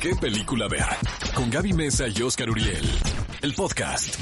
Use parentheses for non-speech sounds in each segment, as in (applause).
qué película ver. Con Gaby Mesa y Oscar Uriel. El podcast.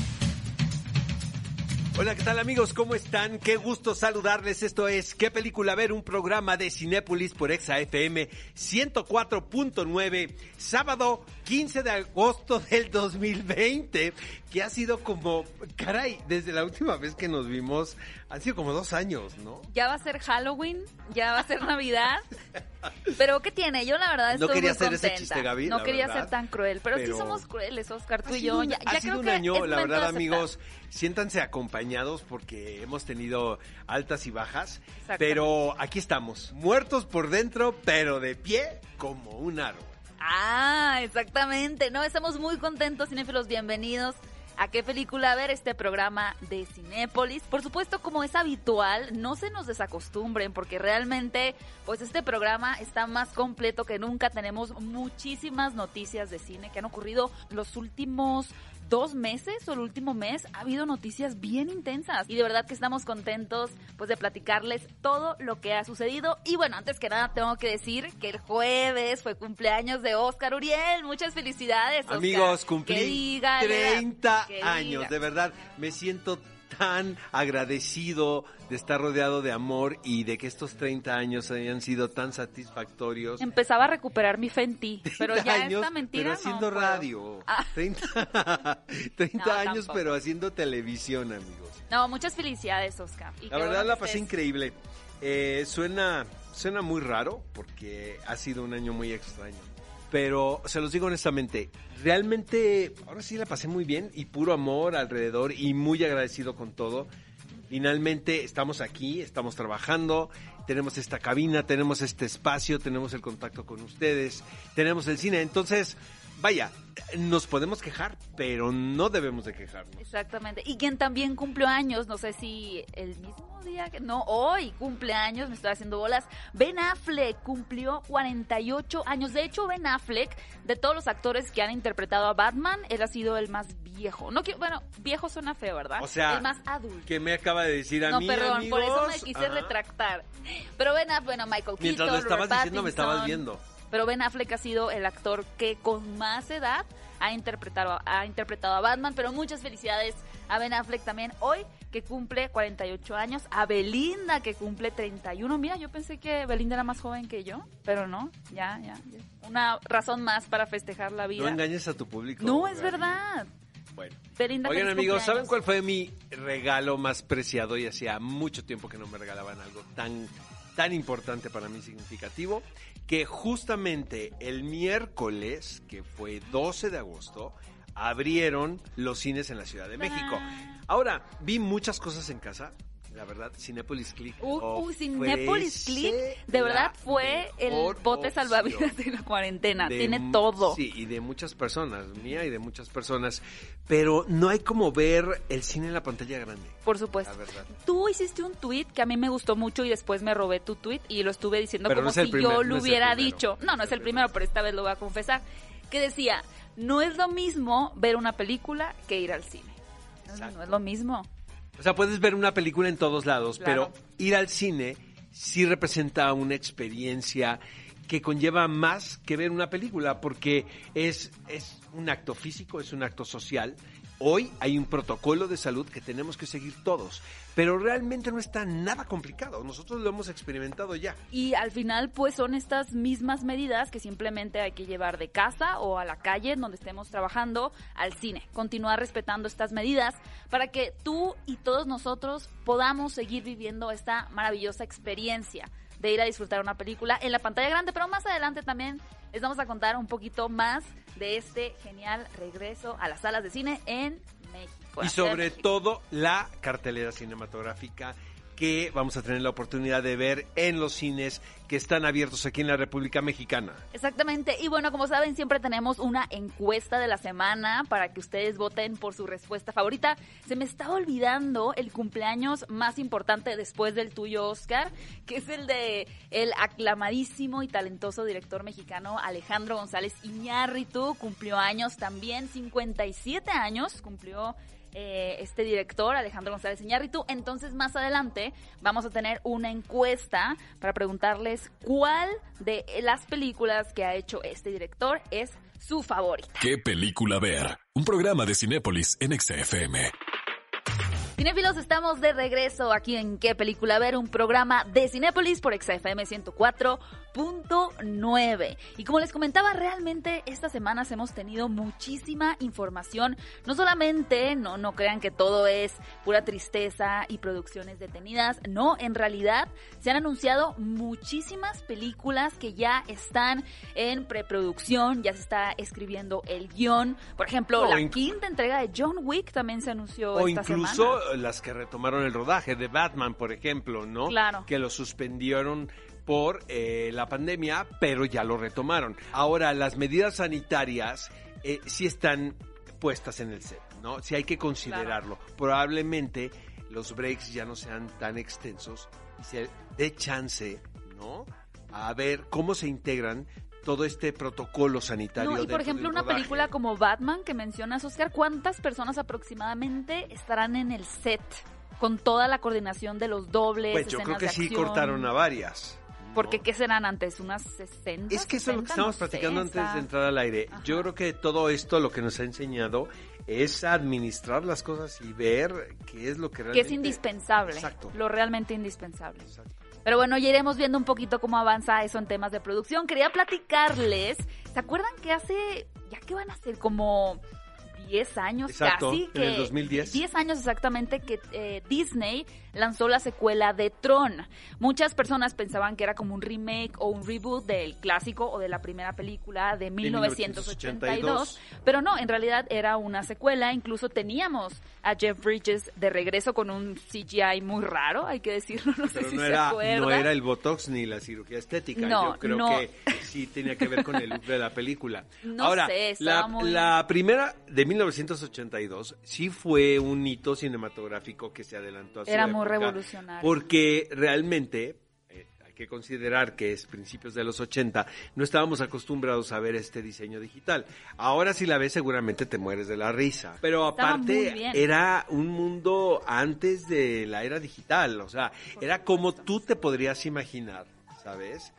Hola, ¿qué tal amigos? ¿Cómo están? Qué gusto saludarles. Esto es ¿Qué película ver? Un programa de Cinépolis por Exa FM 104.9, sábado 15 de agosto del 2020, que ha sido como, caray, desde la última vez que nos vimos, han sido como dos años, ¿no? Ya va a ser Halloween, ya va a ser Navidad. (laughs) Pero ¿qué tiene? Yo la verdad estoy No quería muy hacer contenta. ese chiste, Gaby, No quería verdad, ser tan cruel, pero, pero sí somos crueles, Oscar, tú y yo. un- Ya, ha ya sido creo un año, la verdad, amigos, siéntanse acompañados porque hemos tenido altas y bajas, pero aquí estamos, muertos por dentro, pero de pie como un árbol. Ah, exactamente. No, estamos muy contentos, cinéfilos. Bienvenidos a qué película ver este programa de Cinépolis. Por supuesto, como es habitual, no se nos desacostumbren porque realmente, pues este programa está más completo que nunca. Tenemos muchísimas noticias de cine que han ocurrido los últimos dos meses o el último mes ha habido noticias bien intensas. Y de verdad que estamos contentos pues de platicarles todo lo que ha sucedido. Y bueno antes que nada tengo que decir que el jueves fue cumpleaños de Oscar Uriel. Muchas felicidades Oscar. Amigos, Que cumplí diga, 30 que años, de verdad, me siento tan agradecido de estar rodeado de amor y de que estos 30 años hayan sido tan satisfactorios. empezaba a recuperar mi fe en ti pero 30 ya años, esta mentira pero haciendo radio. Ah. 30, 30 (laughs) No, años, tampoco. pero haciendo televisión, amigos. no muchas felicidades Oscar Y La verdad la pasé increíble. Eh, suena, suena muy raro porque ha sido un año muy extraño. Pero se los digo honestamente, realmente ahora sí la pasé muy bien y puro amor alrededor y muy agradecido con todo. Finalmente estamos aquí, estamos trabajando, tenemos esta cabina, tenemos este espacio, tenemos el contacto con ustedes, tenemos el cine. Entonces, vaya, nos podemos quejar, pero no debemos de quejarnos. Exactamente. Y quien también cumplió años, no sé si el mismo día que. No, hoy cumple años, me estoy haciendo bolas. Ben Affleck cumplió 48 años. De hecho, Ben Affleck, de todos los actores que han interpretado a Batman, él ha sido el más viejo. No quiero- bueno, viejo suena feo, ¿verdad? O sea, el más adulto. que me acaba de decir a no, mí, perdón, por eso me quise Ajá. retractar. Pero Ben Affleck, bueno, Michael Mientras Keaton, lo estabas Robert diciendo, me estabas viendo. Pero Ben Affleck ha sido el actor que con más edad ha interpretado, ha interpretado a Batman. Pero muchas felicidades a Ben Affleck también hoy, que cumple 48 años. A Belinda, que cumple 31. Mira, yo pensé que Belinda era más joven que yo, pero no, ya, ya. ya. Una razón más para festejar la No vida. engañes a tu público. No, es verdad. Bueno. Belinda, Oigan, amigos, ¿saben cuál fue mi regalo más preciado? Y hacía mucho tiempo que no me regalaban algo tan, tan importante para mí, significativo, que justamente el miércoles, que fue 12 de agosto, abrieron los cines en la Ciudad de México. Ahora, vi muchas cosas en casa. La verdad, Cinépolis Click. Uh, uh, Cinépolis ofrece Click, de verdad fue el bote salvavidas de la cuarentena. De Tiene todo. Sí, y de muchas personas, mía y de muchas personas. Pero no hay como ver el cine en la pantalla grande. Por supuesto. La verdad. Tú hiciste un tweet que a mí me gustó mucho y después me robé tu tweet y lo estuve diciendo Pero como no si primer- yo lo hubiera dicho. No, no es el primero, pero esta vez lo voy a confesar. Que decía, no es lo mismo ver una película que ir al cine. Exacto. no es lo mismo. O sea, puedes ver una película en todos lados, Claro. pero ir al cine sí representa una experiencia que conlleva más que ver una película, porque es, es un acto físico, es un acto social. Hoy hay un protocolo de salud que tenemos que seguir todos, pero realmente no está nada complicado. Nosotros lo hemos experimentado ya. Y al final, pues son estas mismas medidas que simplemente hay que llevar de casa o a la calle donde estemos trabajando al cine. Continuar respetando estas medidas para que tú y todos nosotros podamos seguir viviendo esta maravillosa experiencia de ir a disfrutar una película en la pantalla grande, pero más adelante también les vamos a contar un poquito más de este genial regreso a las salas de cine en México. y sobre México. todo la cartelera cinematográfica que vamos a tener la oportunidad de ver en los cines que están abiertos aquí en la República Mexicana. Exactamente. Y bueno, como saben, siempre tenemos una encuesta de la semana para que ustedes voten por su respuesta favorita. Se me estaba olvidando el cumpleaños más importante después del tuyo, Oscar, que es el de el aclamadísimo y talentoso director mexicano Alejandro González Iñárritu. Cumplió años también, 57 años cumplió eh, este director, Alejandro González Iñárritu. Entonces, más adelante vamos a tener una encuesta para preguntarles cuál de las películas que ha hecho este director es su favorita. ¿Qué película ver? Un programa de Cinépolis en XFM. Cinéfilos, estamos de regreso aquí en ¿Qué película ver? Un programa de Cinépolis por XFM 104.9. Y como les comentaba, realmente estas semanas hemos tenido muchísima información. No solamente, no, no crean que todo es pura tristeza y producciones detenidas. No, en realidad se han anunciado muchísimas películas que ya están en preproducción, ya se está escribiendo el guion. Por ejemplo, O la quinta entrega de John Wick también se anunció O esta incluso semana. las que retomaron el rodaje de Batman, por ejemplo, ¿no? Claro. Que lo suspendieron por eh, la pandemia, pero ya lo retomaron. Ahora, las medidas sanitarias eh, sí están puestas en el set, ¿no? Sí hay que considerarlo. Probablemente los breaks ya no sean tan extensos y se dé chance, ¿no? A ver cómo se integran todo este protocolo sanitario. No, y por ejemplo, una rodaje. película como Batman que mencionas, Oscar, ¿cuántas personas aproximadamente estarán en el set con toda la coordinación de los dobles? Pues yo creo que sí cortaron a varias. Porque ¿qué serán antes? ¿Unas 60? Es que eso es lo que 70? estamos No platicando antes de entrar al aire. Ajá. Yo creo que todo esto lo que nos ha enseñado es administrar las cosas y ver qué es lo que Que realmente... es indispensable. Exacto. Lo realmente indispensable. Exacto. Pero bueno, ya iremos viendo un poquito cómo avanza eso en temas de producción. Quería platicarles, ¿se acuerdan que hace, ya que van a ser como 10 años Exacto, casi? en Que, el 2010. 10 años exactamente que eh, Disney lanzó la secuela de Tron. Muchas personas pensaban que era como un remake o un reboot del clásico o de la primera película de 1982, pero no, en realidad era una secuela. Incluso teníamos a Jeff Bridges de regreso con un CGI muy raro, hay que decirlo, no sé si se era, no era el Botox ni la cirugía estética. No, Yo creo no. que sí tenía que ver con el look de la película. No Ahora, sé, la, muy- la primera de 1982 sí fue un hito cinematográfico que se adelantó a su Era muy revolucionario. Porque realmente eh, hay que considerar que es principios de los 80, no estábamos acostumbrados a ver este diseño digital. Ahora si la ves seguramente te mueres de la risa. Pero aparte era un mundo antes de la era digital, o sea, era como tú te podrías imaginar, ¿sabes?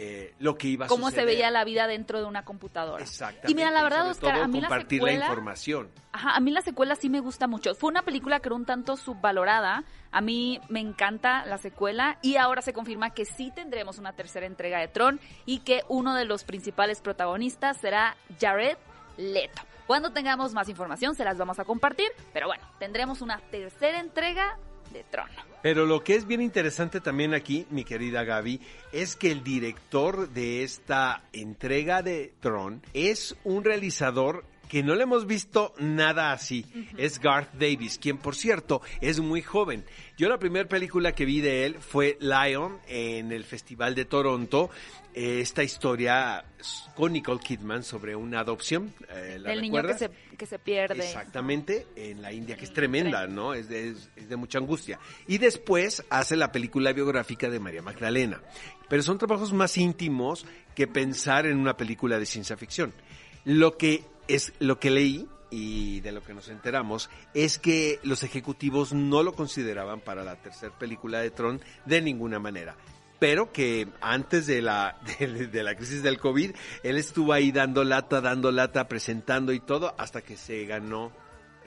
Eh, lo que iba a cómo se veía la vida dentro de una computadora. Exactamente. Y mira, la verdad, sobre Oscar, todo a mí la compartir la secuela... información. Ajá, a mí la secuela sí me gusta mucho. Fue una película que era un tanto subvalorada. A mí me encanta la secuela y ahora se confirma que sí tendremos una tercera entrega de Tron y que uno de los principales protagonistas será Jared Leto. Cuando tengamos más información se las vamos a compartir, pero bueno, tendremos una tercera entrega de Tron. Pero lo que es bien interesante también aquí, mi querida Gaby, es que el director de esta entrega de Tron es un realizador que no le hemos visto nada así. Es Garth Davis, quien por cierto es muy joven. Yo la primera película que vi de él fue Lion en el Festival de Toronto. Eh, Esta historia con Nicole Kidman sobre una adopción. eh, ¿la Del niño que se, que se pierde. Exactamente, en la India, que es El tremenda. ¿no? Es de, es- es de mucha angustia. Y después hace la película biográfica de María Magdalena. Pero son trabajos más íntimos que pensar en una película de ciencia ficción. Lo que es lo que leí y de lo que nos enteramos es que los ejecutivos no lo consideraban para la tercera película de Tron de ninguna manera. Pero que antes de la, (laughs) de, de la crisis del COVID, él estuvo ahí dando lata, dando lata, presentando y todo, hasta que se ganó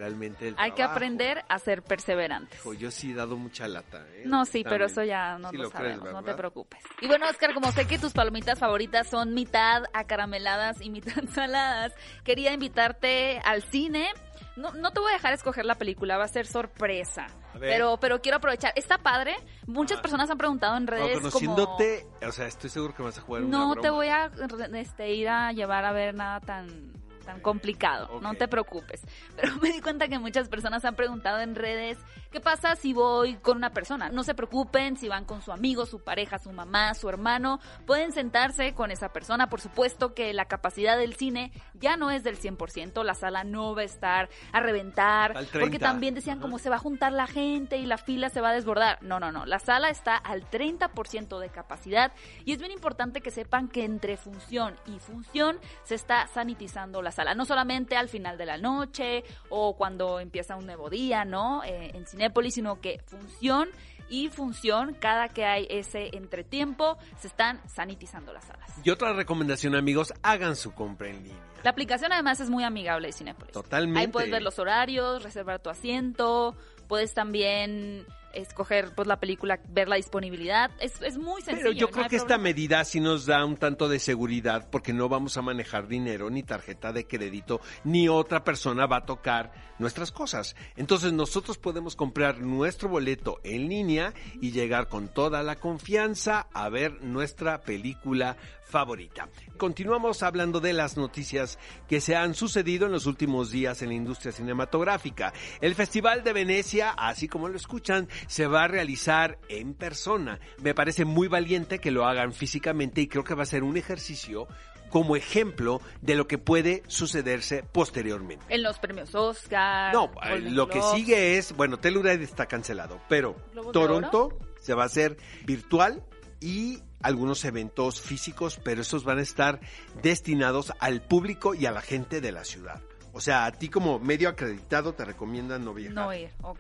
realmente el Hay que aprender a ser perseverantes. Hijo, yo sí he dado mucha lata. ¿eh? No, sí, pero eso ya no Sí lo, lo crees, sabemos, no te preocupes. Y bueno, Oscar, como sé que tus palomitas favoritas son mitad acarameladas y mitad (laughs) saladas, quería invitarte al cine. No, no te voy a dejar escoger la película, va a ser sorpresa. A ver. Pero, pero quiero aprovechar. Está padre. Muchas Ah. personas han preguntado en No, redes como... conociéndote, o sea, estoy seguro que vas a jugar una No te broma. voy a este, ir a llevar a ver nada tan tan complicado, no te preocupes. Pero me di cuenta que muchas personas han preguntado en redes, ¿qué pasa si voy con una persona? No se preocupen si van con su amigo, su pareja, su mamá, su hermano, pueden sentarse con esa persona. Por supuesto que la capacidad del cine ya no es del 100%, la sala no va a estar a reventar, Al porque 30. también decían como se va a juntar la gente y la fila se va a desbordar. No, no, no, la sala está al 30% de capacidad y es bien importante que sepan que entre función y función se está sanitizando la la sala, no solamente al final de la noche o cuando empieza un nuevo día, ¿no? Eh, en Cinépolis, sino que función y función, cada que hay ese entretiempo, se están sanitizando las salas. Y otra recomendación, amigos, hagan su compra en línea. La aplicación además es muy amigable de Cinépolis. Totalmente. Ahí puedes ver los horarios, reservar tu asiento, puedes también escoger pues la película, ver la disponibilidad. Es, es muy sencillo. Pero yo creo que esta medida sí nos da un tanto de seguridad porque no vamos a manejar dinero ni tarjeta de crédito ni otra persona va a tocar nuestras cosas. Entonces nosotros podemos comprar nuestro boleto en línea y llegar con toda la confianza a ver nuestra película favorita. Continuamos hablando de las noticias que se han sucedido en los últimos días en la industria cinematográfica. El Festival de Venecia, así como lo escuchan, se va a realizar en persona. Me parece muy valiente que lo hagan físicamente y creo que va a ser un ejercicio como ejemplo de lo que puede sucederse posteriormente. En los premios Oscar. No, eh, Golden lo que sigue es, bueno, Telluride está cancelado, pero ¿Globos de Toronto se va a hacer virtual y algunos eventos físicos, pero esos van a estar destinados al público y a la gente de la ciudad. O sea, a ti como medio acreditado te recomiendan no viajar. No ir, ok.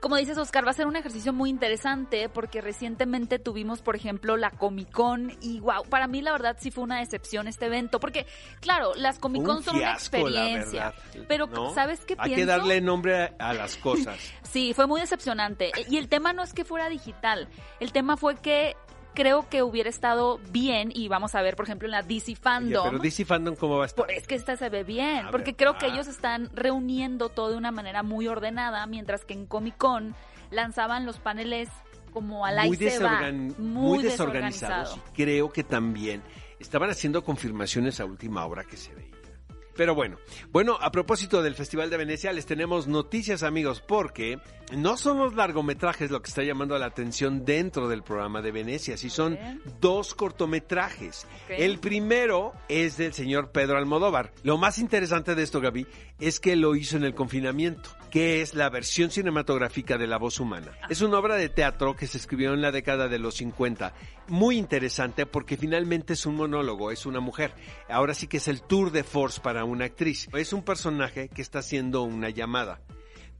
Como dices, Oscar, va a ser un ejercicio muy interesante porque recientemente tuvimos, por ejemplo, la Comic Con y wow, para mí la verdad sí fue una decepción este evento porque, claro, las Comic Con Un son una fiasco, la experiencia, verdad, pero ¿no? ¿sabes qué Hay pienso? que darle nombre a, a las cosas. (laughs) Sí, fue muy decepcionante. Y el tema no es que fuera digital, el tema fue que creo que hubiera estado bien y vamos a ver, por ejemplo, en la DC Fandom. pero DC Fandom, ¿cómo va a estar? Por- es que esta se ve bien, A porque ver, creo que ah. ellos están reuniendo todo de una manera muy ordenada, mientras que en Comic Con lanzaban los paneles como al va, desorgan- muy, muy desorganizado. desorganizados. Y creo que también estaban haciendo confirmaciones a última hora que se veía. Pero bueno, bueno, a propósito del Festival de Venecia, les tenemos noticias amigos, porque no son los largometrajes lo que está llamando la atención dentro del programa de Venecia, sí son dos cortometrajes. El primero es del señor Pedro Almodóvar. Lo más interesante de esto, Gaby, es que lo hizo en el confinamiento, que es la versión cinematográfica de La Voz Humana. Es una obra de teatro que se escribió en la década de los 50. Muy interesante porque finalmente es un monólogo, es una mujer. Ahora sí que es el tour de force para una actriz. Es un personaje que está haciendo una llamada.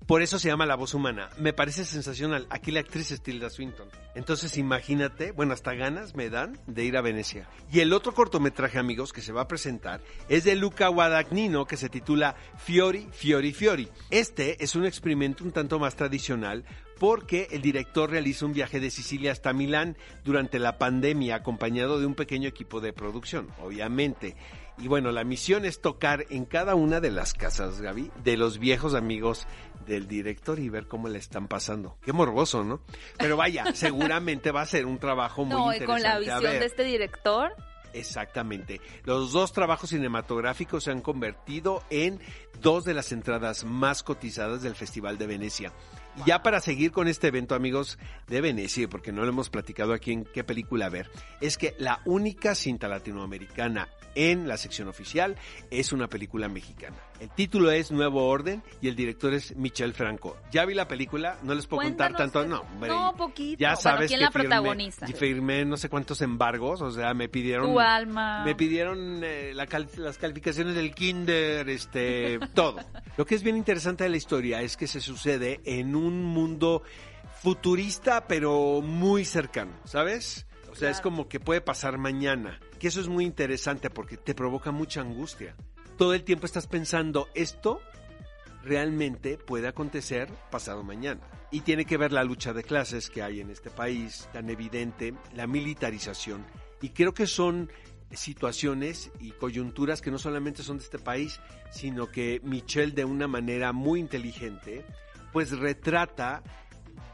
Por eso se llama La Voz Humana. Me parece sensacional. Aquí la actriz es Tilda Swinton. Entonces imagínate, bueno, hasta ganas me dan de ir a Venecia. Y el otro cortometraje, amigos, que se va a presentar es de Luca Guadagnino, que se titula Fiori, Fiori, Fiori. Este es un experimento un tanto más tradicional porque el director realiza un viaje de Sicilia hasta Milán durante la pandemia acompañado de un pequeño equipo de producción, obviamente. Y bueno, la misión es tocar en cada una de las casas, Gaby, de los viejos amigos del director y ver cómo le están pasando. Qué morboso, ¿no? Pero vaya, (laughs) seguramente va a ser un trabajo muy No, interesante. con la visión de este director, Exactamente. Los dos trabajos cinematográficos se han convertido en dos de las entradas más cotizadas del Festival de Venecia. Y ya para seguir con este evento, amigos de Venecia, porque no lo hemos platicado aquí en qué película ver, es que la única cinta latinoamericana en la sección oficial es una película mexicana. El título es Nuevo Orden y el director es Michel Franco. Ya vi la película, no les puedo contar tanto, no, hombre, no, poquito. Ya Bueno, sabes ¿quién que la firmé- protagoniza? y firmé no sé cuántos embargos, o sea, me pidieron tu alma. me pidieron eh, la cal- las calificaciones del kinder, este, (laughs) todo. Lo que es bien interesante de la historia es que se sucede en un mundo futurista, pero muy cercano, ¿sabes? O sea, es como que puede pasar mañana. Que eso es muy interesante porque te provoca mucha angustia. Todo el tiempo estás pensando, esto realmente puede acontecer pasado mañana. Y tiene que ver la lucha de clases que hay en este país, tan evidente, la militarización. Y creo que son situaciones y coyunturas que no solamente son de este país, sino que Michelle de una manera muy inteligente, pues retrata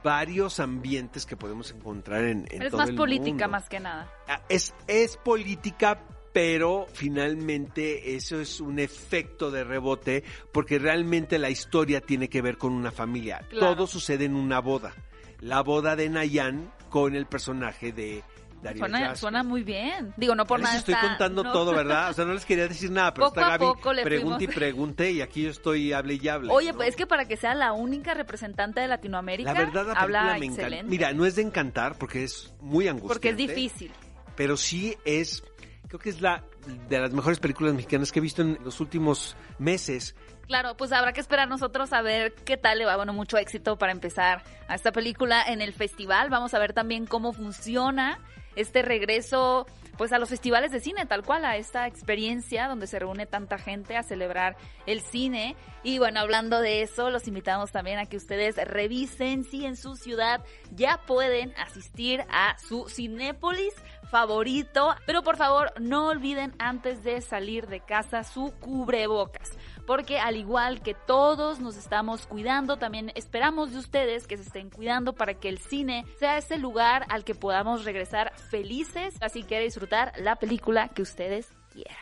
varios ambientes que podemos encontrar en, en es todo más el política mundo. más que nada. Ah, Es, es política, pero finalmente eso es un efecto de rebote porque realmente la historia tiene que ver con una familia. Claro. Todo sucede en una boda. La boda de Nayan con el personaje de Darío Suena, suena muy bien. Digo, no por les nada. estoy está- contando no. todo, ¿verdad? (laughs) O sea, no les quería decir nada, pero Poco está Gaby poco le pregunte y pregunte y aquí yo estoy hable y hable. Oye, ¿no? pues es que para que sea la única representante de Latinoamérica, la verdad la habla me encanta. Mira, no es de encantar porque es muy angustiante. porque es difícil. pero sí es Creo que es la de las mejores películas mexicanas que he visto en los últimos meses. Claro, pues habrá que esperar nosotros a ver qué tal le va. Bueno, mucho éxito para empezar a esta película en el festival. Vamos a ver también cómo funciona este regreso pues a los festivales de cine, tal cual, a esta experiencia donde se reúne tanta gente a celebrar el cine. Y bueno, hablando de eso, los invitamos también a que ustedes revisen si en su ciudad ya pueden asistir a su Cinépolis favorito. Pero por favor, no olviden antes de salir de casa su cubrebocas porque al igual que todos nos estamos cuidando, también esperamos de ustedes que se estén cuidando para que el cine sea ese lugar al que podamos regresar felices, así que disfrutar la película que ustedes quieran.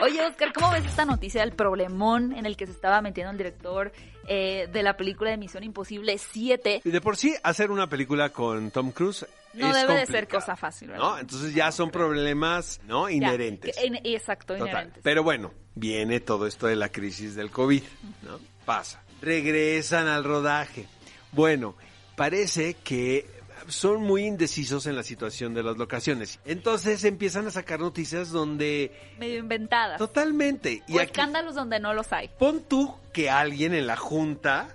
Oye, Oscar, ¿cómo ves esta noticia del problemón en el que se estaba metiendo el director eh, de la película de Misión Imposible 7? De por sí, hacer una película con Tom Cruise no debe de ser cosa fácil, ¿verdad? ¿no? Entonces ya son problemas, ¿no? Inherentes. exacto, inherentes. Pero bueno, viene todo esto de la crisis del COVID, ¿no? Pasa. Regresan al rodaje. Bueno, parece que son muy indecisos en la situación de las locaciones. Entonces empiezan a sacar noticias donde... Medio inventadas. Totalmente. O escándalos donde no los hay. Pon tú que alguien en la junta,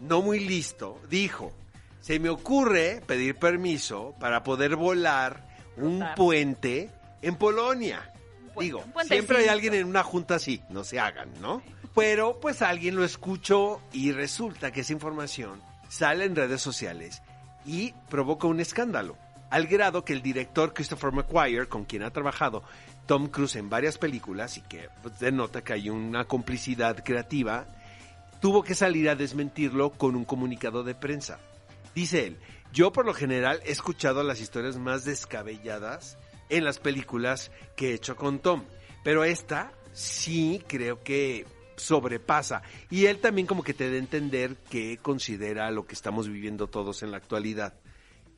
no muy listo, dijo, se me ocurre pedir permiso para poder volar un puente en Polonia. Digo, siempre hay alguien en una junta así, no se hagan, ¿no? Pero pues alguien lo escuchó y resulta que esa información sale en redes sociales y provoca un escándalo. Al grado que el director Christopher McQuire, con quien ha trabajado Tom Cruise en varias películas y que pues, denota que hay una complicidad creativa, tuvo que salir a desmentirlo con un comunicado de prensa. Dice él, yo por lo general he escuchado las historias más descabelladas en las películas que he hecho con Tom, pero esta sí creo que sobrepasa. Y él también como que te da a entender que considera lo que estamos viviendo todos en la actualidad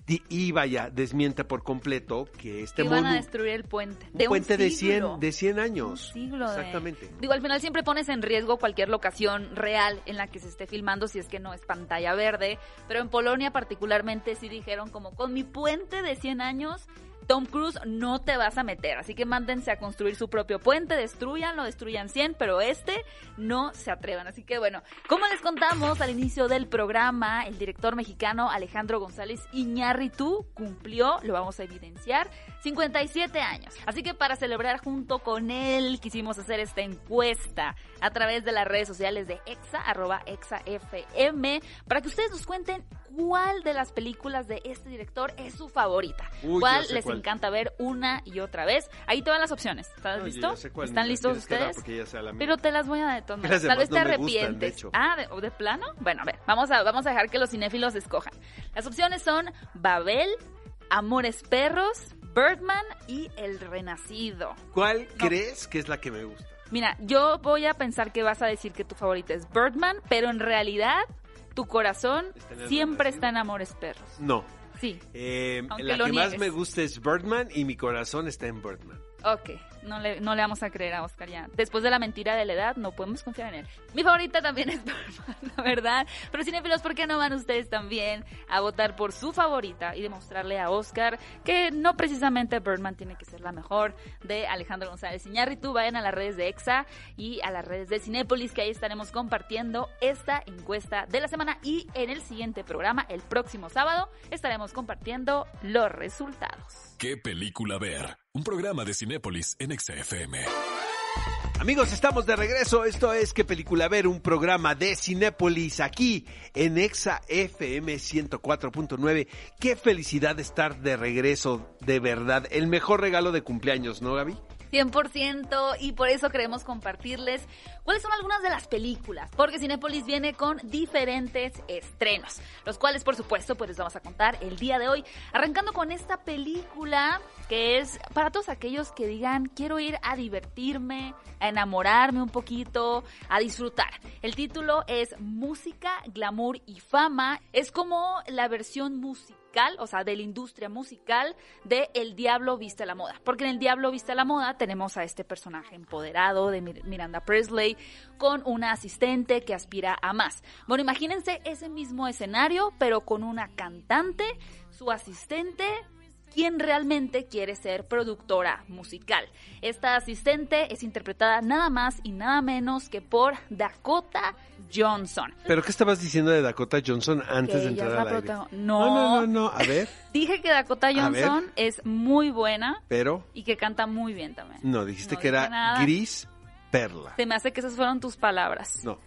y vaya, desmiente por completo que este mundo... van a destruir el puente. De un puente de 100, de 100 años. Un siglo Exactamente. Digo, al final siempre pones en riesgo cualquier locación real en la que se esté filmando si es que no es pantalla verde. Pero en Polonia particularmente sí dijeron como con mi puente de 100 años Tom Cruise no te vas a meter. Así que mándense a construir su propio puente, destruyan, lo destruyan 100, pero este no se atrevan. Así que bueno, como les contamos al inicio del programa, el director mexicano Alejandro González Iñárritu cumplió, lo vamos a evidenciar, 57 años. Así que para celebrar junto con él quisimos hacer esta encuesta a través de las redes sociales de EXA, arroba EXAFM, para que ustedes nos cuenten cuál de las películas de este director es su favorita. ¿Cuál les encanta ver una y otra vez? Ahí te van las opciones. ¿Estás listo? ¿Están listos ustedes? Pero te las voy a detonar. Tal vez te arrepientes. ah, ¿de, ¿de plano? Bueno, a ver, vamos a, vamos a dejar que los cinéfilos escojan. Las opciones son Babel, Amores Perros, Birdman y El Renacido. ¿Cuál crees que es la que me gusta? Mira, yo voy a pensar que vas a decir que tu favorita es Birdman, pero en realidad tu corazón siempre está en Amores Perros. No. Sí. Eh, la que más me gusta es Birdman y mi corazón está en Birdman. Ok, no le, no le vamos a creer a Oscar ya. Después de la mentira de la edad, no podemos confiar en él. Mi favorita también (laughs) es Birdman, la verdad. Pero cinefilos, ¿por qué no van ustedes también a votar por su favorita y demostrarle a Oscar que no precisamente Birdman tiene que ser la mejor de Alejandro González Iñárritu? Vayan a las redes de EXA y a las redes de Cinépolis, que ahí estaremos compartiendo esta encuesta de la semana. Y en el siguiente programa, el próximo sábado, estaremos compartiendo los resultados. ¿Qué película ver? Un programa de Cinépolis en XFM. Amigos, estamos de regreso. Esto es ¿Qué película ver? Un programa de Cinépolis aquí en Exa FM 104.9. Qué felicidad estar de regreso, de verdad. El mejor regalo de cumpleaños, ¿no, Gaby? 100% y por eso queremos compartirles cuáles son algunas de las películas, porque Cinepolis viene con diferentes estrenos, los cuales por supuesto pues les vamos a contar el día de hoy, arrancando con esta película que es para todos aquellos que digan quiero ir a divertirme, a enamorarme un poquito, a disfrutar. El título es Música, Glamour y Fama, es como la versión musical o sea, de la industria musical de El Diablo Viste la Moda. Porque en El Diablo Viste la Moda tenemos a este personaje empoderado de Miranda Presley con una asistente que aspira a más. Bueno, imagínense ese mismo escenario, pero con una cantante, su asistente quien realmente quiere ser productora musical. Esta asistente es interpretada nada más y nada menos que por Dakota Johnson. ¿Pero qué estabas diciendo de Dakota Johnson antes Que de entrar al aire? no, No. no, no, no. A ver, (laughs) Dije que Dakota. Johnson es muy buena pero y que canta muy bien también. no, dijiste No que era nada. gris perla. Se me hace que esas fueron tus palabras. No.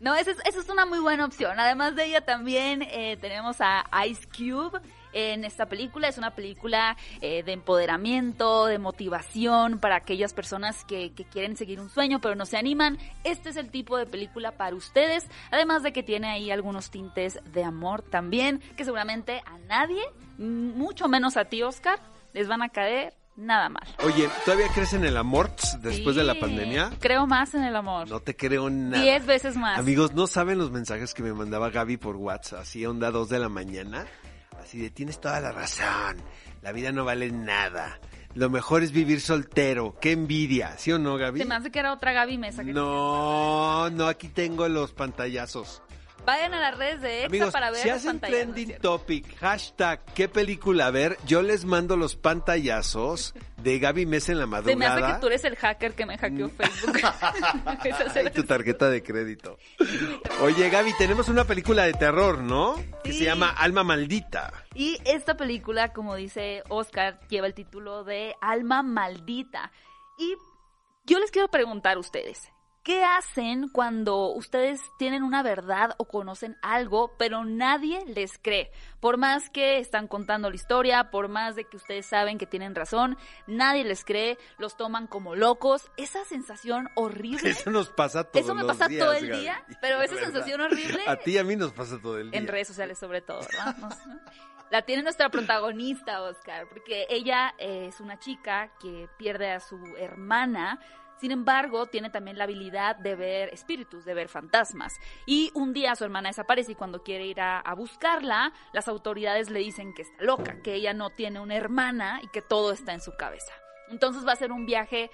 No, esa es, esa es una muy buena opción. Además de ella también eh, tenemos a Ice Cube en esta película. Es una película eh, de empoderamiento, de motivación para aquellas personas que, que quieren seguir un sueño pero no se animan. Este es el tipo de película para ustedes. Además de que tiene ahí algunos tintes de amor también, que seguramente a nadie, mucho menos a ti, Oscar, les van a caer nada mal. Oye, ¿todavía crees en el amor después de la pandemia? Creo más en el amor. No te creo nada. Diez veces más. Amigos, ¿no saben los mensajes que me mandaba Gaby por WhatsApp? Así onda 2 de la mañana. Así de, tienes toda la razón. La vida no vale nada. Lo mejor es vivir soltero. Qué envidia. ¿Sí o no, Gaby? Se me hace que era otra Gaby Mesa. que No, no, aquí tengo los pantallazos. Vayan a las redes de Exa Amigos, para ver si las hacen pantallas, ¿no es trending topic, hashtag, ¿qué película ver? Yo les mando los pantallazos de Gaby Mesa en la (laughs) Se me madrugada. hace que tú eres el hacker que me hackeó Facebook. (laughs) Se Ay, la- tu tarjeta de crédito. (laughs) Oye, Gaby, tenemos una película de terror, ¿no? Que se llama Alma Maldita. Y esta película, como dice Oscar, lleva el título de Alma Maldita. Y yo les quiero preguntar a ustedes, ¿qué hacen cuando ustedes tienen una verdad o conocen algo, pero nadie les cree? Por más que están contando la historia, por más de que ustedes saben que tienen razón, nadie les cree, los toman como locos. Esa sensación horrible. (laughs) Eso nos pasa todos Eso me los pasa días, todo el Gaby. día, pero esa sensación horrible A ti y a mí nos pasa todo el día. en redes sociales sobre todo, ¿verdad? No sé. La tiene nuestra protagonista, Oscar, porque ella eh, es una chica que pierde a su hermana. Sin embargo, tiene también la habilidad de ver espíritus, de ver fantasmas. Y un día su hermana desaparece y cuando quiere ir a, buscarla, las autoridades le dicen que está loca, que ella no tiene una hermana y que todo está en su cabeza. Entonces va a ser un viaje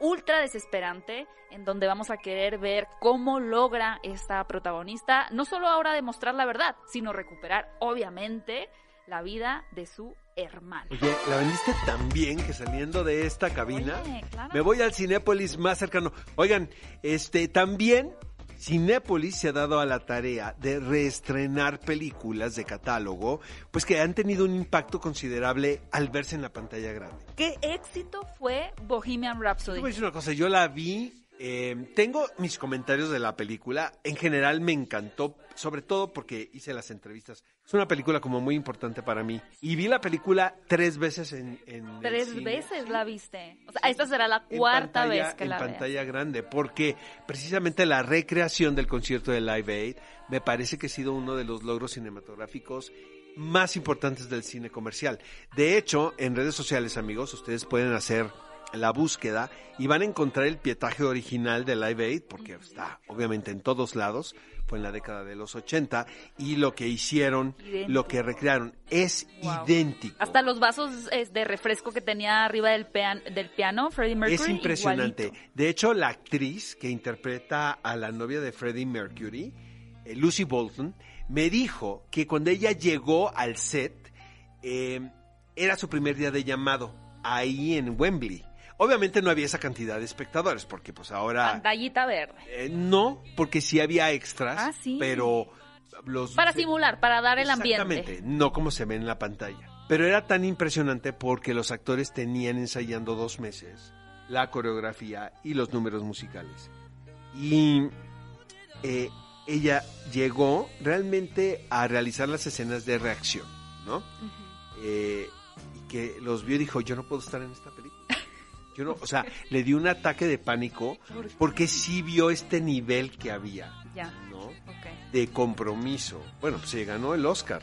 ultra desesperante en donde vamos a querer ver cómo logra esta protagonista no solo ahora demostrar la verdad, sino recuperar obviamente la vida de su hermano. Oye, la vendiste tan bien que saliendo de esta cabina Oye, claro. me voy al Cinépolis más cercano. Oigan, este también Cinépolis se ha dado a la tarea de reestrenar películas de catálogo, pues que han tenido un impacto considerable al verse en la pantalla grande. ¿Qué éxito fue Bohemian Te Rhapsody? voy a decir una cosa, yo la vi, eh, tengo mis comentarios de la película, en general me encantó, sobre todo porque hice las entrevistas. Es una película como muy importante para mí. Y vi la película tres veces en... en el Tres cine. veces la viste. O sea, esta será la En cuarta pantalla- vez que en la veas. pantalla grande, porque precisamente la recreación del concierto de Live Aid me parece que ha sido uno de los logros cinematográficos más importantes del cine comercial. De hecho, en redes sociales, amigos, ustedes pueden hacer la búsqueda y van a encontrar el pietaje original de Live Aid, porque está obviamente en todos lados, fue en la década de los 80, y lo que hicieron, Idéntico. lo que recrearon, es Wow. idéntico. Hasta los vasos de refresco que tenía arriba del, piano, Freddie Mercury. Es impresionante. igualito. De hecho, la actriz que interpreta a la novia de Freddie Mercury, eh, Lucy Bolton, me dijo que cuando ella llegó al set, eh, era su primer día de llamado, ahí en Wembley. Obviamente no había esa cantidad de espectadores, porque pues ahora... Pantallita verde. eh, no, porque sí había extras, Ah, sí. pero los... Para simular, para dar el ambiente. Exactamente, no como se ve en la pantalla. Pero era tan impresionante porque los actores tenían ensayando dos meses la coreografía y los números musicales. Y eh, ella llegó realmente a realizar las escenas de reacción, ¿no? Eh, y que los vio y dijo, yo no puedo estar en esta película. Yo no, o sea, le dio un ataque de pánico porque sí vio este nivel que había, Ya, ¿no? De compromiso. Bueno, pues se ganó el Oscar.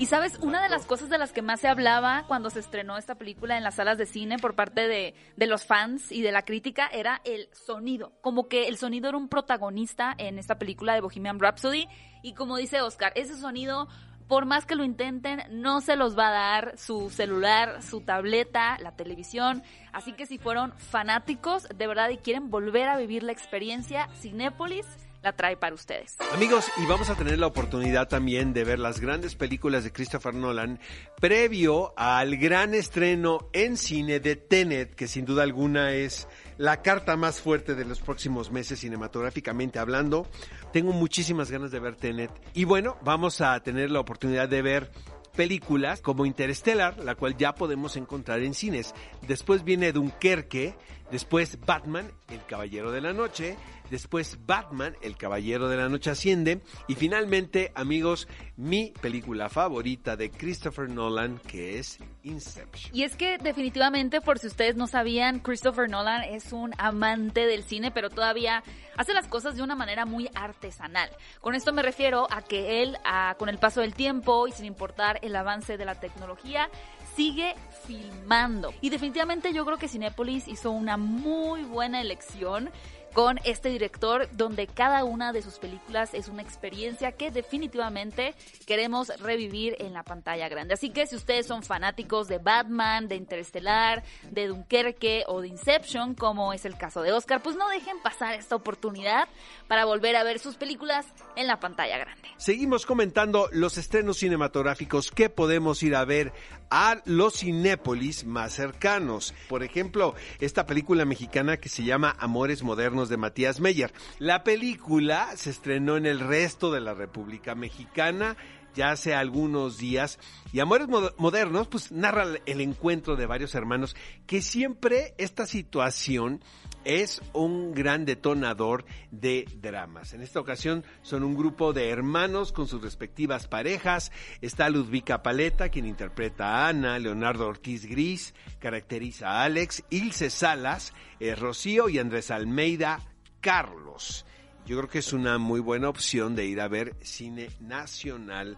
Y sabes, una de las cosas de las que más se hablaba cuando se estrenó esta película en las salas de cine por parte de, de los fans y de la crítica era el sonido. Como que el sonido era un protagonista en esta película de Bohemian Rhapsody. Y como dice Oscar, ese sonido, por más que lo intenten, no se los va a dar su celular, su tableta, la televisión. Así que si fueron fanáticos de verdad y quieren volver a vivir la experiencia, Cinépolis la trae para ustedes. Amigos, y vamos a tener la oportunidad también de ver las grandes películas de Christopher Nolan previo al gran estreno en cine de Tenet, que sin duda alguna es la carta más fuerte de los próximos meses cinematográficamente hablando. Tengo muchísimas ganas de ver Tenet. Y bueno, vamos a tener la oportunidad de ver películas como Interstellar, la cual ya podemos encontrar en cines. Después viene Dunkerque, después Batman, El Caballero de la Noche, después Batman, El Caballero de la Noche Asciende y finalmente, amigos, mi película favorita de Christopher Nolan, que es Inception. Y es que definitivamente, por si ustedes no sabían, Christopher Nolan es un amante del cine, pero todavía hace las cosas de una manera muy artesanal. Con esto me refiero a que él, con el paso del tiempo y sin importar el avance de la tecnología, sigue filmando. Y definitivamente yo creo que Cinepolis hizo una muy buena elección con este director donde cada una de sus películas es una experiencia que definitivamente queremos revivir en la pantalla grande. Así que si ustedes son fanáticos de Batman, de Interestelar, de Dunkerque o de Inception, como es el caso de Oscar, pues no dejen pasar esta oportunidad para volver a ver sus películas en la pantalla grande. Seguimos comentando los estrenos cinematográficos que podemos ir a ver a los Cinépolis más cercanos. Por ejemplo, esta película mexicana que se llama Amores Modernos de Matías Meyer. La película se estrenó en el resto de la República Mexicana ya hace algunos días. Y Amores Modernos, pues narra el encuentro de varios hermanos, que siempre esta situación es un gran detonador de dramas. En esta ocasión son un grupo de hermanos con sus respectivas parejas. Está Ludvika Paleta, quien interpreta a Ana, Leonardo Ortiz Gris, caracteriza a Alex, Ilse Salas, eh, Rocío y Andrés Almeida, Carlos. Yo creo que es una muy buena opción de ir a ver cine nacional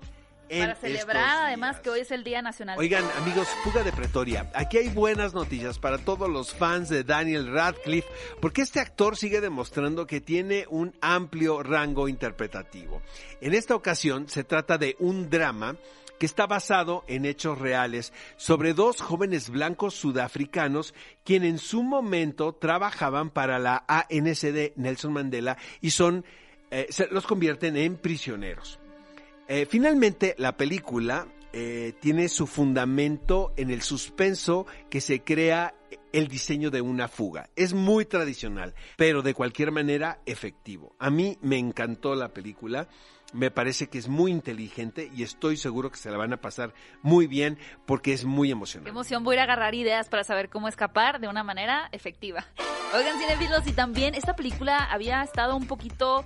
para celebrar además que hoy es el Día Nacional. Oigan, amigos, fuga de Pretoria. Aquí hay buenas noticias para todos los fans de Daniel Radcliffe, porque este actor sigue demostrando que tiene un amplio rango interpretativo. En esta ocasión se trata de un drama que está basado en hechos reales sobre dos jóvenes blancos sudafricanos quienes en su momento trabajaban para la ANSD Nelson Mandela y son eh, se los convierten en prisioneros. Eh, finalmente, la película eh, tiene su fundamento en el suspenso que se crea el diseño de una fuga. Es muy tradicional, pero de cualquier manera efectivo. A mí me encantó la película. Me parece que es muy inteligente y estoy seguro que se la van a pasar muy bien porque es muy emocionante. Qué emoción, voy a agarrar ideas para saber cómo escapar de una manera efectiva. Oigan, cinefilos, y también esta película había estado un poquito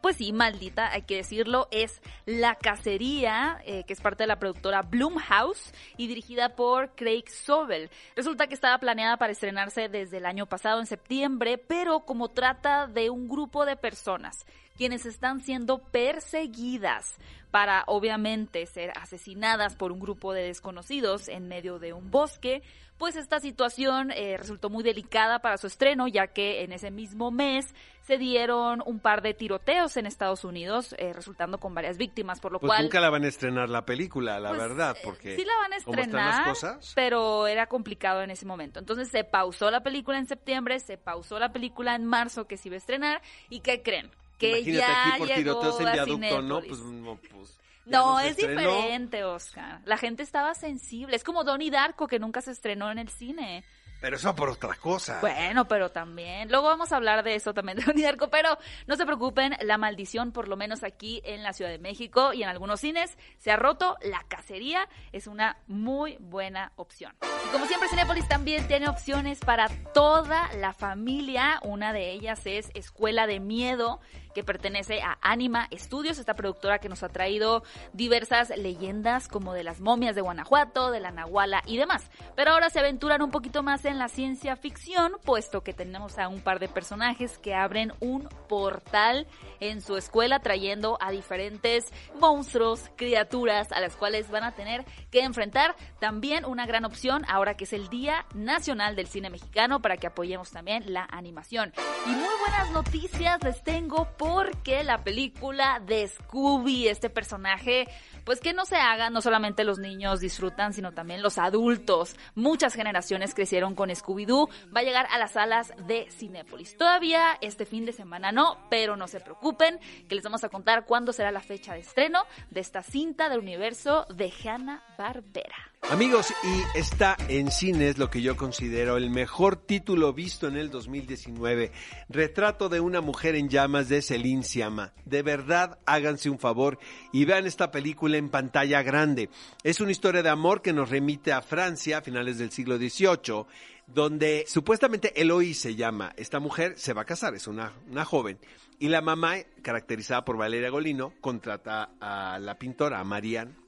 pues sí, maldita, hay que decirlo, es La Cacería, eh, que es parte de la productora Bloomhouse y dirigida por Craig Sobel. Resulta que estaba planeada para estrenarse desde el año pasado, en septiembre, pero como trata de un grupo de personas quienes están siendo perseguidas para obviamente ser asesinadas por un grupo de desconocidos en medio de un bosque, pues esta situación eh, resultó muy delicada para su estreno, ya que en ese mismo mes se dieron un par de tiroteos en Estados Unidos, eh, resultando con varias víctimas, por lo pues cual... nunca la van a estrenar la película, la pues, verdad, eh, porque... Sí la van a estrenar, pero era complicado en ese momento. Entonces se pausó la película en septiembre, se pausó la película en marzo que se iba a estrenar, ¿y qué creen? Que ya aquí por llegó tiroteos en viaducto, ¿no? Pues no, pues... No, es diferente, Oscar. La gente estaba sensible. Es como Donnie Darko, que nunca se estrenó en el cine. Pero eso por otra cosa. Bueno, pero también. Luego vamos a hablar de eso también de (laughs) Donnie Darko. Pero no se preocupen, la maldición, por lo menos aquí en la Ciudad de México y en algunos cines, se ha roto. La cacería es una muy buena opción. Y como siempre, Cinepolis también tiene opciones para toda la familia. Una de ellas es Escuela de Miedo que pertenece a Anima Studios, esta productora que nos ha traído diversas leyendas como de las momias de Guanajuato, de la Nahuala y demás. Pero ahora se aventuran un poquito más en la ciencia ficción, puesto que tenemos a un par de personajes que abren un portal en su escuela trayendo a diferentes monstruos, criaturas a las cuales van a tener que enfrentar. También una gran opción ahora que es el Día Nacional del Cine Mexicano para que apoyemos también la animación. Y muy buenas noticias les tengo porque la película de Scooby, este personaje, pues que no se haga, no solamente los niños disfrutan, sino también los adultos. Muchas generaciones crecieron con Scooby-Doo, va a llegar a las salas de Cinépolis. Todavía este fin de semana no, pero no se preocupen, que les vamos a contar cuándo será la fecha de estreno de esta cinta del universo de Hanna Barbera. Amigos, y está en cines lo que yo considero el mejor título visto en el 2019, Retrato de una mujer en llamas de Celine Siama. De verdad, háganse un favor y vean esta película en pantalla grande. Es una historia de amor que nos remite a Francia a finales del siglo XVIII, donde supuestamente Eloise se llama. Esta mujer se va a casar, es una, una joven. Y la mamá, caracterizada por Valeria Golino, contrata a la pintora, a Marianne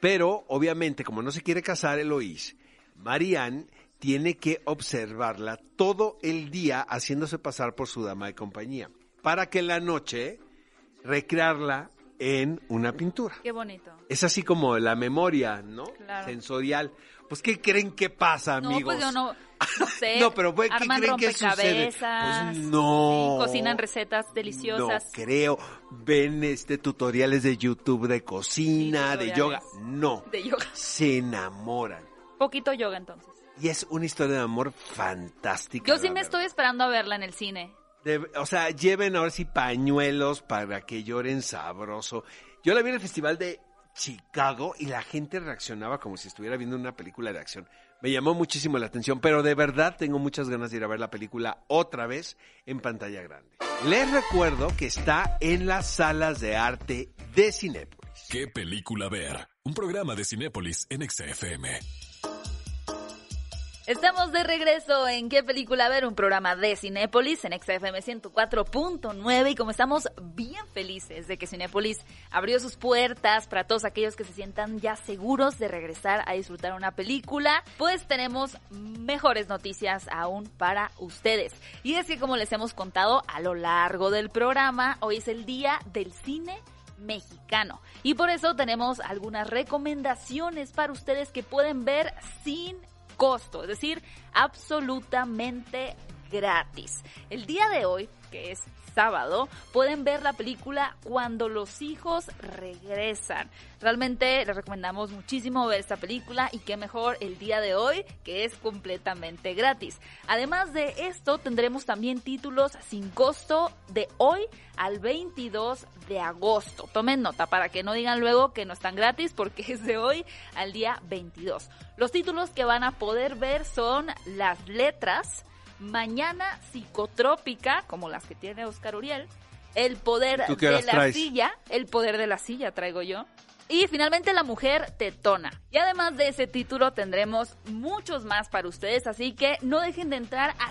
pero, obviamente, como no se quiere casar Eloís, Marianne tiene que observarla todo el día haciéndose pasar por su dama de compañía, para que en la noche recrearla en una pintura. Qué bonito. Es así como la memoria, ¿no? Claro. Sensorial. Pues, ¿qué creen que pasa, No, amigos? pues yo no, no (laughs) sé. No, pero, ¿qué arman creen que sucede? Pues, no. sí, cocinan recetas deliciosas. No creo. Ven este tutoriales de YouTube de cocina, Sí, de yoga. No. De yoga. Se enamoran. Poquito yoga entonces. Y es una historia de amor fantástica. Yo sí me verdad. estoy esperando a verla en el cine. De- o sea, lleven ahora sí pañuelos para que lloren sabroso. Yo la vi en el festival de Chicago y la gente reaccionaba como si estuviera viendo una película de acción. Me llamó muchísimo la atención, pero de verdad tengo muchas ganas de ir a ver la película otra vez en pantalla grande. Les recuerdo que está en las salas de arte de Cinépolis. ¿Qué película ver? Un programa de Cinépolis en XFM. Estamos de regreso en ¿Qué película ver? Un programa de Cinépolis en XFM 104.9 y como estamos bien felices de que Cinépolis abrió sus puertas para todos aquellos que se sientan ya seguros de regresar a disfrutar una película, pues tenemos mejores noticias aún para ustedes. Y es que como les hemos contado a lo largo del programa, hoy es el día del cine mexicano. Y por eso tenemos algunas recomendaciones para ustedes que pueden ver sin costo, es decir, absolutamente gratis. El día de hoy, que es sábado, pueden ver la película Cuando los hijos regresan. Realmente les recomendamos muchísimo ver esta película y qué mejor el día de hoy, que es completamente gratis. Además de esto, tendremos también títulos sin costo de hoy al 22 de agosto. Tomen nota para que no digan luego que no están gratis porque es de hoy al día 22. Los títulos que van a poder ver son Las Letras, Mañana Psicotrópica, como las que tiene Oscar Uriel, El Poder ¿Tú qué de la traes? Silla, El Poder de la Silla traigo yo. Y finalmente La Mujer Tetona. Y además de ese título tendremos muchos más para ustedes, así que no dejen de entrar a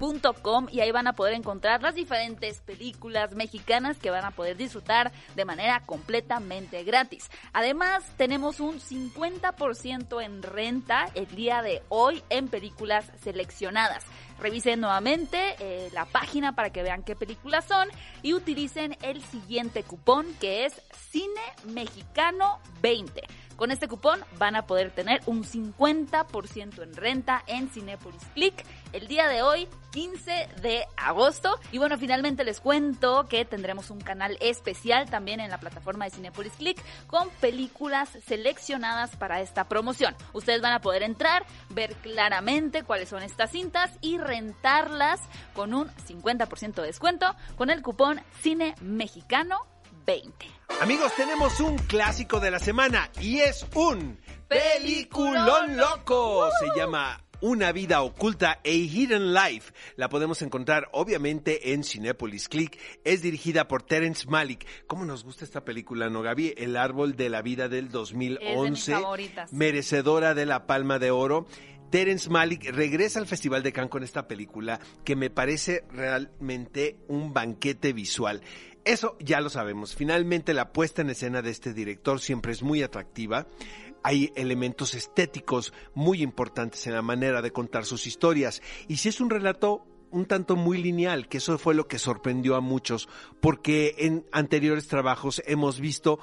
cinepolisclick.com y ahí van a poder encontrar las diferentes películas mexicanas que van a poder disfrutar de manera completamente gratis. Además, tenemos un 50% en renta el día de hoy en películas seleccionadas. Revisen nuevamente eh, la página para que vean qué películas son y utilicen el siguiente cupón que es Cine Mexicano 20. Con este cupón van a poder tener un 50% en renta en Cinepolis Click el día de hoy, 15 de agosto. Y bueno, finalmente les cuento que tendremos un canal especial también en la plataforma de Cinepolis Click con películas seleccionadas para esta promoción. Ustedes van a poder entrar, ver claramente cuáles son estas cintas y rentarlas con un 50% de descuento con el cupón Cine Mexicano 20. Amigos, tenemos un clásico de la semana y es un Peliculón loco. Se llama Una vida oculta, A Hidden Life. La podemos encontrar obviamente en Cinepolis Click. Es dirigida por Terence Malick. ¿Cómo nos gusta esta película, no, Gaby? El árbol de la vida del 2011. favoritas. Merecedora de la Palma de Oro. Terence Malick regresa al Festival de Cannes con esta película que me parece realmente un banquete visual. Eso ya lo sabemos. Finalmente la puesta en escena de este director siempre es muy atractiva. Hay elementos estéticos muy importantes en la manera de contar sus historias. Y si es un relato un tanto muy lineal, que eso fue lo que sorprendió a muchos, porque en anteriores trabajos hemos visto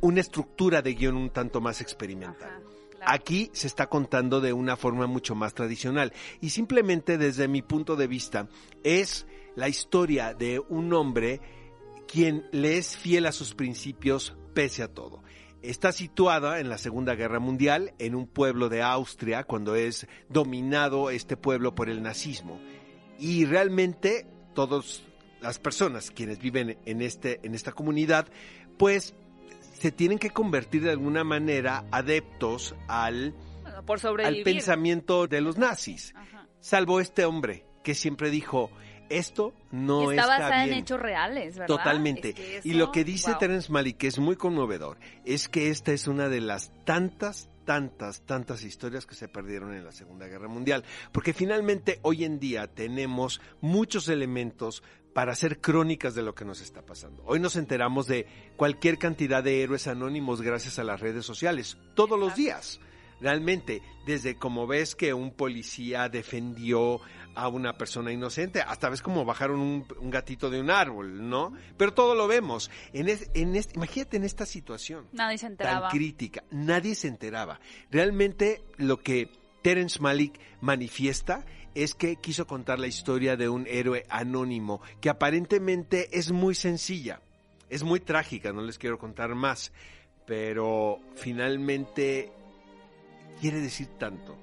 una estructura de guion un tanto más experimental. Ajá. Aquí se está contando de una forma mucho más tradicional y simplemente desde mi punto de vista es la historia de un hombre quien le es fiel a sus principios pese a todo. está situada en la Segunda Guerra Mundial, en un pueblo de Austria, cuando es dominado este pueblo por el nazismo. Y realmente todas las personas quienes viven en, este, en esta comunidad, pues se tienen que convertir de alguna manera adeptos al, por al pensamiento de los nazis. Ajá. Salvo este hombre que siempre dijo, esto no está está basada en bien". hechos reales, ¿verdad? Totalmente. Es que y lo que dice wow. Terence Malick, que es muy conmovedor, es que esta es una de las tantas, tantas, tantas historias que se perdieron en la Segunda Guerra Mundial. Porque finalmente hoy en día tenemos muchos elementos para hacer crónicas de lo que nos está pasando. Hoy nos enteramos de cualquier cantidad de héroes anónimos gracias a las redes sociales, todos los días. Realmente, desde como ves que un policía defendió a una persona inocente, hasta ves como bajaron un, un gatito de un árbol, ¿no? Pero todo lo vemos. En es- en este, imagínate en esta situación Nadie se tan enteraba. crítica, nadie se enteraba. Realmente lo que Terence Malick manifiesta es que quiso contar la historia de un héroe anónimo que aparentemente es muy sencilla, es muy trágica, no les quiero contar más, pero finalmente quiere decir tanto.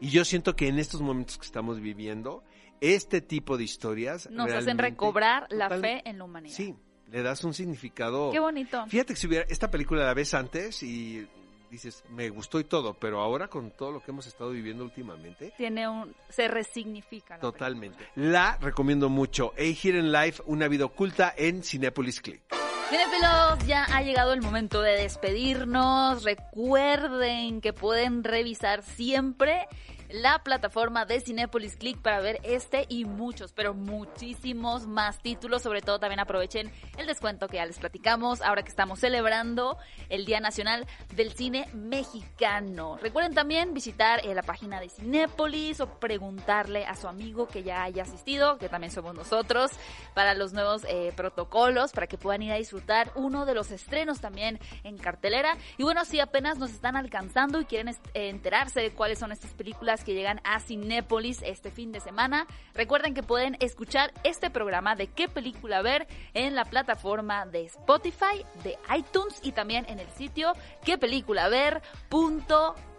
Y yo siento que en estos momentos que estamos viviendo, este tipo de historias Nos hacen recobrar la total- fe en la humanidad. Sí, le das un significado. Qué bonito. Fíjate que si hubiera esta película la ves antes y dices, me gustó y todo, pero ahora con todo lo que hemos estado viviendo últimamente, Tiene un se resignifica. la totalmente. La recomiendo mucho. A Hidden Life, una vida oculta en Cinepolis Click. Cinefilos, ya ha llegado el momento de despedirnos. Recuerden que pueden revisar siempre la plataforma de Cinepolis Click para ver este y muchos, pero muchísimos más títulos. Sobre todo también aprovechen el descuento que ya les platicamos ahora que estamos celebrando el Día Nacional del Cine Mexicano. Recuerden también visitar eh, la página de Cinépolis o preguntarle a su amigo que ya haya asistido, que también somos nosotros, para los nuevos eh, protocolos, para que puedan ir a disfrutar uno de los estrenos también en cartelera. Y bueno, si apenas nos están alcanzando y quieren eh, enterarse de cuáles son estas películas que llegan a Cinépolis este fin de semana, recuerden que pueden escuchar este programa de qué película ver en la plataforma de Spotify, de iTunes y también en el sitio quepelículaver.com.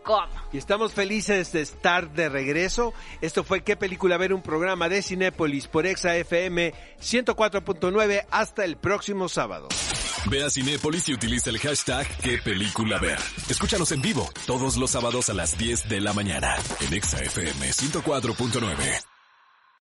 Y estamos felices de estar de regreso. Esto fue ¿Qué película ver? Un programa de Cinépolis por Exa FM 104.9 hasta el próximo sábado. Ve a Cinépolis y utiliza el hashtag qué película ver. Escúchanos en vivo todos los sábados a las 10 de la mañana en Exa FM 104.9.